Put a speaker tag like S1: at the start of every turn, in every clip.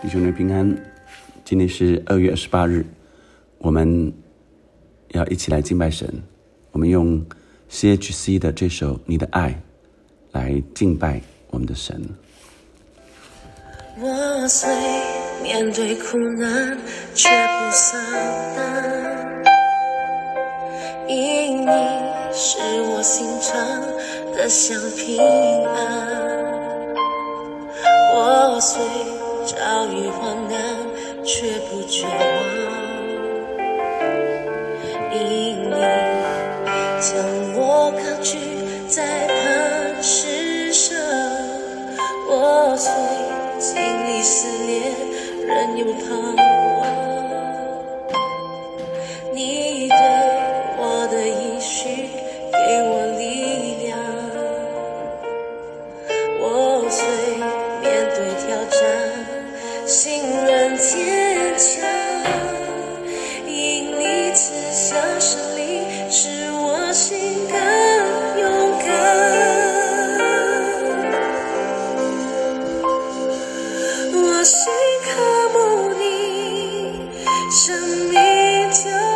S1: 弟兄们平安，今天是二月二十八日，我们要一起来敬拜神。我们用 C.H.C 的这首《你的爱》来敬拜我们的神。
S2: 我虽面对苦难，却不丧胆，因你是我心肠的香平安。我虽遭遇患难，却不绝望，因你将我抗拒在磐石上。我虽经历思念，仍有盼望。生命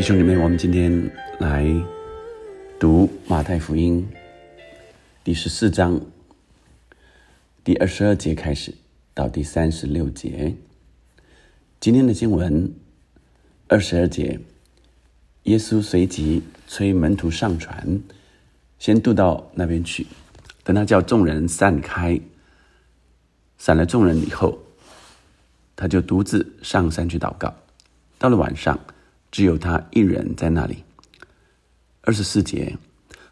S1: 弟兄姊妹，我们今天来读马太福音第十四章第二十二节开始到第三十六节。今天的经文二十二节，耶稣随即催门徒上船，先渡到那边去。等他叫众人散开，散了众人以后，他就独自上山去祷告。到了晚上，只有他一人在那里。二十四节，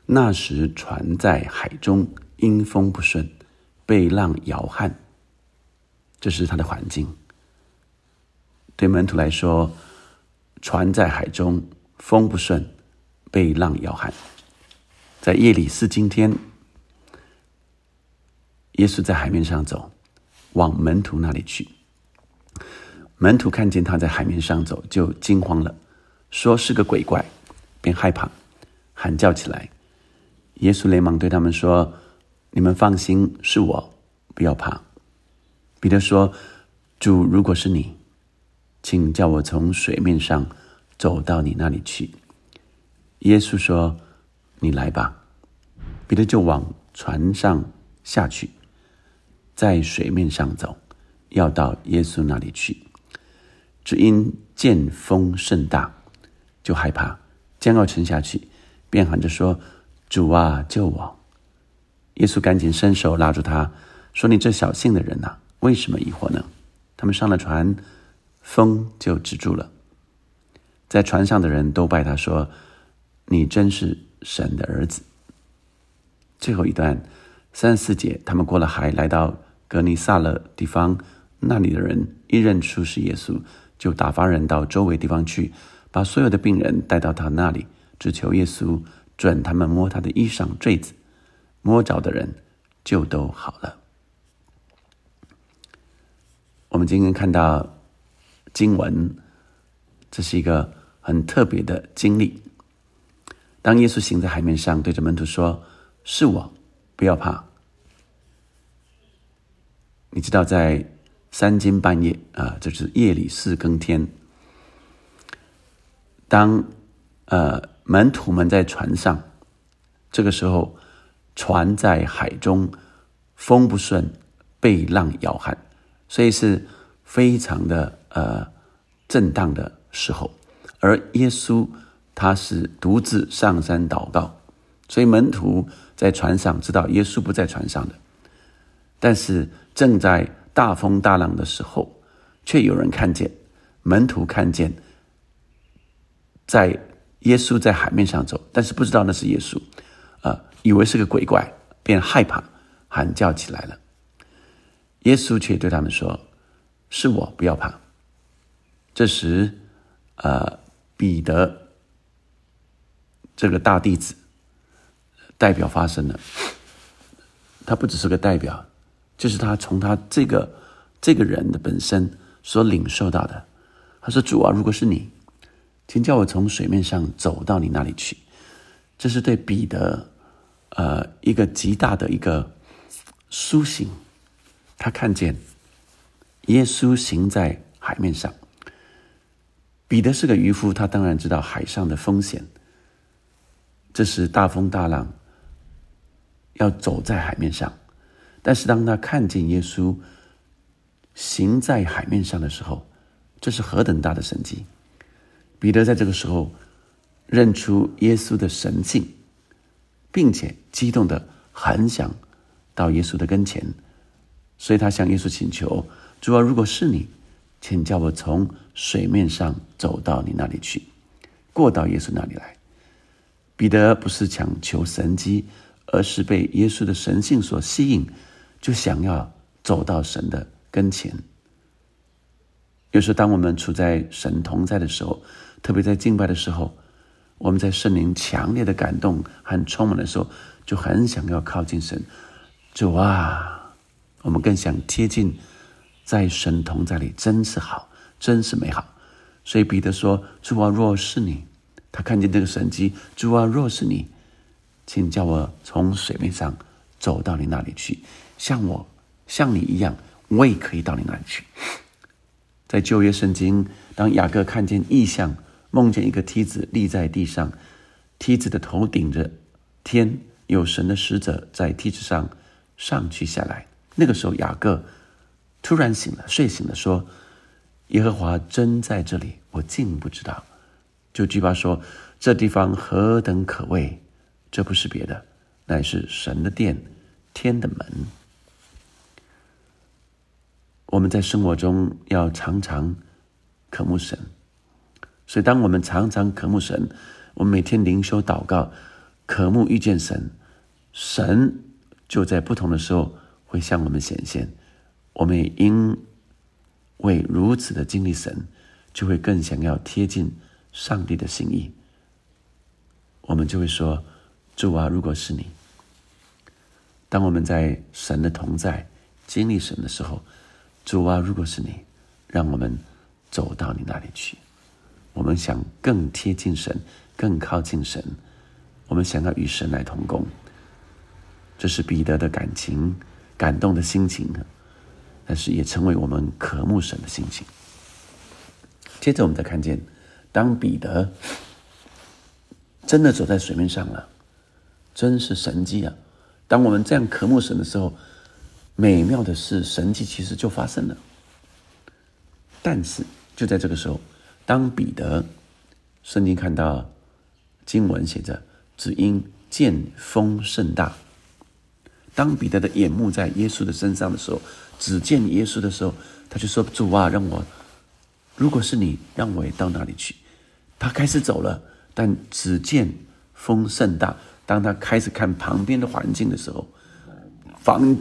S1: 那时船在海中，因风不顺，被浪摇撼。这是他的环境。对门徒来说，船在海中，风不顺，被浪摇撼。在夜里四更天，耶稣在海面上走，往门徒那里去。门徒看见他在海面上走，就惊慌了，说是个鬼怪，便害怕，喊叫起来。耶稣连忙对他们说：“你们放心，是我，不要怕。”彼得说：“主，如果是你，请叫我从水面上走到你那里去。”耶稣说：“你来吧。”彼得就往船上下去，在水面上走，要到耶稣那里去。只因见风甚大，就害怕，将要沉下去，便喊着说：“主啊，救我！”耶稣赶紧伸手拉住他，说：“你这小性的人呐、为什么疑惑呢？”他们上了船，风就止住了。在船上的人都拜他说：“你真是神的儿子。”最后一段三四节，他们过了海，来到格尼萨勒地方，那里的人一认出是耶稣，就打发人到周围地方去，把所有的病人带到他那里，只求耶稣准他们摸他的衣裳坠子，摸着的人就都好了。我们今天看到经文，这是一个很特别的经历。当耶稣行在海面上，对着门徒说：“是我，不要怕。”你知道，在三更半夜啊，这是夜里四更天，当呃门徒们在船上，这个时候船在海中，风不顺，被浪摇撼，所以是非常的呃震荡的时候，而耶稣他是独自上山祷告，所以门徒在船上知道耶稣不在船上的。但是正在大风大浪的时候，却有人看见门徒看见，在耶稣在海面上走，但是不知道那是耶稣，啊，以为是个鬼怪，便害怕，喊叫起来了。耶稣却对他们说：“是我，不要怕。”这时，呃，彼得。这个大弟子代表发声了，他不只是个代表，就是他从他这个这个人的本身所领受到的。他说：“主啊，如果是你，请叫我从水面上走到你那里去。”这是对彼得呃一个极大的一个苏醒。他看见耶稣行在海面上。彼得是个渔夫，他当然知道海上的风险。这是大风大浪，要走在海面上。但是当他看见耶稣行在海面上的时候，这是何等大的神迹！彼得在这个时候认出耶稣的神性，并且激动的很想到耶稣的跟前，所以他向耶稣请求：“主啊，如果是你，请叫我从水面上走到你那里去，过到耶稣那里来。”彼得不是强求神迹，而是被耶稣的神性所吸引，就想要走到神的跟前。有时，当我们处在神同在的时候，特别在敬拜的时候，我们在圣灵强烈的感动和充满的时候，就很想要靠近神。主啊，我们更想贴近，在神同在里，真是好，真是美好。所以彼得说：“主啊，若是你。”他看见这个神迹，主啊，若是你，请叫我从水面上走到你那里去，像我像你一样，我也可以到你那里去。在旧约圣经，当雅各看见异象，梦见一个梯子立在地上，梯子的头顶着天，有神的使者在梯子上上去下来。那个时候，雅各突然醒了，睡醒了，说：“耶和华真在这里，我竟不知道。”就惧怕说：“这地方何等可畏！这不是别的，乃是神的殿，天的门。”我们在生活中要常常渴慕神，所以当我们常常渴慕神，我们每天灵修祷告，渴慕遇见神，神就在不同的时候会向我们显现。我们也因为如此的经历神，就会更想要贴近。上帝的心意，我们就会说：“主啊，如果是你，当我们在神的同在、经历神的时候，主啊，如果是你，让我们走到你那里去。我们想更贴近神，更靠近神，我们想要与神来同工。这是彼得的感情、感动的心情，但是也成为我们渴慕神的心情。接着，我们再看见。当彼得真的走在水面上了，真是神迹啊！当我们这样渴慕神的时候，美妙的是神迹其实就发生了。但是就在这个时候，当彼得圣经看到经文写着“只因见风甚大”，当彼得的眼目在耶稣的身上的时候，只见耶稣的时候，他就说：“主啊，让我如果是你，让我也到哪里去。”他开始走了，但只见风甚大。当他开始看旁边的环境的时候，房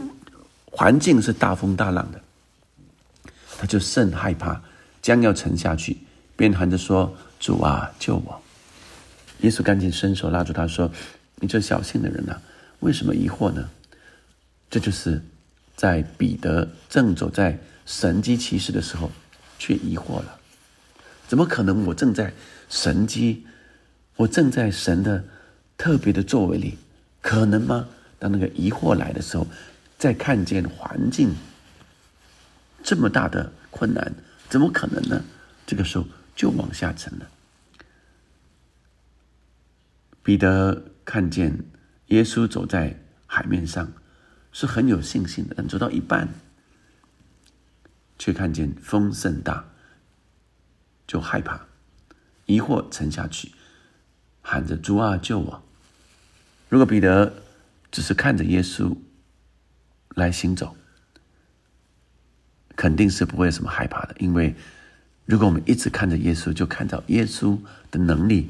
S1: 环境是大风大浪的，他就甚害怕，将要沉下去，便喊着说：“主啊，救我！”耶稣赶紧伸手拉住他说：“你这小心的人呐，为什么疑惑呢？”这就是在彼得正走在神机骑士的时候，却疑惑了。怎么可能？我正在。神机，我正在神的特别的作为里，可能吗？当那个疑惑来的时候，再看见环境这么大的困难，怎么可能呢？这个时候就往下沉了。彼得看见耶稣走在海面上，是很有信心的，但走到一半，却看见风甚大，就害怕。疑惑沉下去，喊着主啊救我。如果彼得只是看着耶稣来行走，肯定是不会有什么害怕的。因为如果我们一直看着耶稣，就看到耶稣的能力，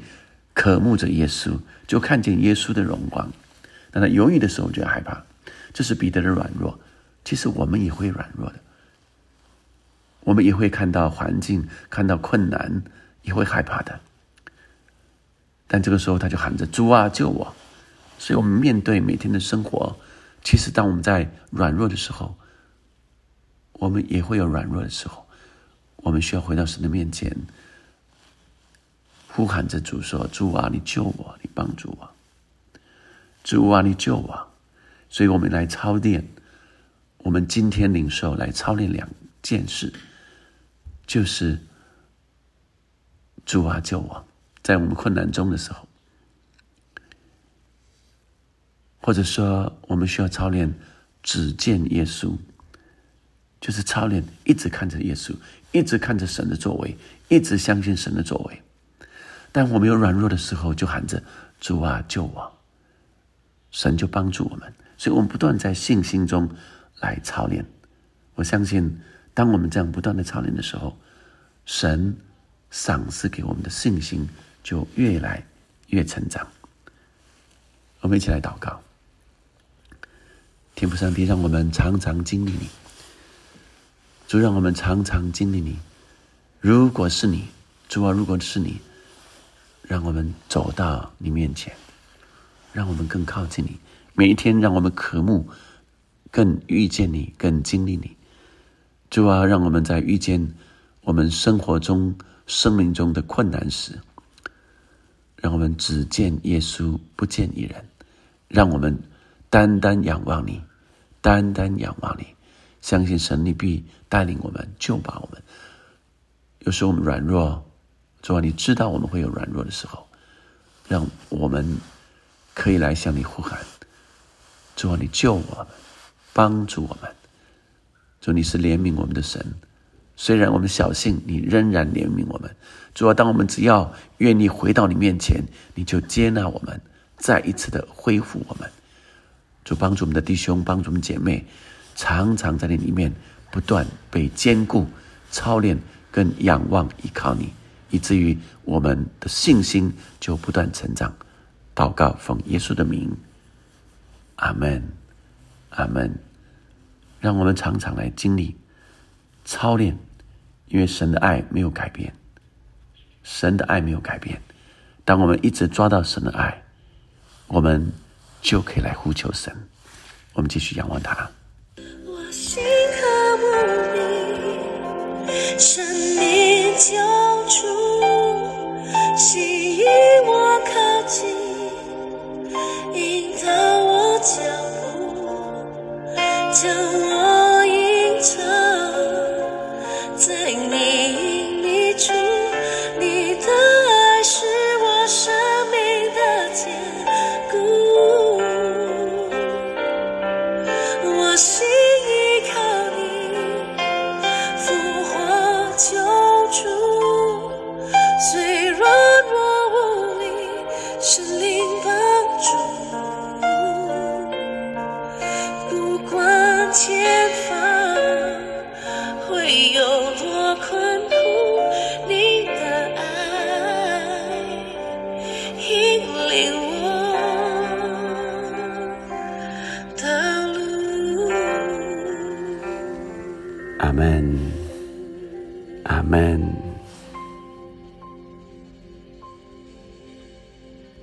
S1: 渴慕着耶稣，就看见耶稣的荣光。当他犹豫的时候，就要害怕。这是彼得的软弱。其实我们也会软弱的，我们也会看到环境，看到困难，也会害怕的。但这个时候，他就喊着：“主啊，救我！”所以，我们面对每天的生活，其实当我们在软弱的时候，我们也会有软弱的时候。我们需要回到神的面前，呼喊着主说：“主啊，你救我，你帮助我。主啊，你救我。”所以我们来操练，我们今天领受来操练两件事，就是主啊救我，在我们困难中的时候，或者说我们需要操练只见耶稣，就是操练一直看着耶稣，一直看着神的作为，一直相信神的作为。但我们有软弱的时候，就喊着主啊救我，神就帮助我们。所以我们不断在信心中来操练。我相信，当我们这样不断的操练的时候，神赏赐给我们的信心就越来越成长。我们一起来祷告：天父上帝，让我们常常经历你；主，让我们常常经历你。如果是你，主啊，如果是你，让我们走到你面前，让我们更靠近你。每一天，让我们渴慕更遇见你，更经历你。主啊，让我们在遇见我们生活中、生命中的困难时，让我们只见耶稣，不见一人。让我们单单仰望你，单单仰望你，相信神你必带领我们，救拔我们。有时候我们软弱，主啊，你知道我们会有软弱的时候，让我们可以来向你呼喊。主啊，你救我们，帮助我们。主，你是怜悯我们的神。虽然我们小信，你仍然怜悯我们。主啊，当我们只要愿意回到你面前，你就接纳我们，再一次的恢复我们。主帮助我们的弟兄，帮助我们姐妹，常常在你里面不断被坚固、操练，跟仰望依靠你，以至于我们的信心就不断成长。祷告，奉耶稣的名。阿门，阿门。让我们常常来经历操练，因为神的爱没有改变，神的爱没有改变。当我们一直抓到神的爱，我们就可以来呼求神。我们继续仰望他。
S2: 生命救主，吸引我靠近。引导我
S1: 脚步将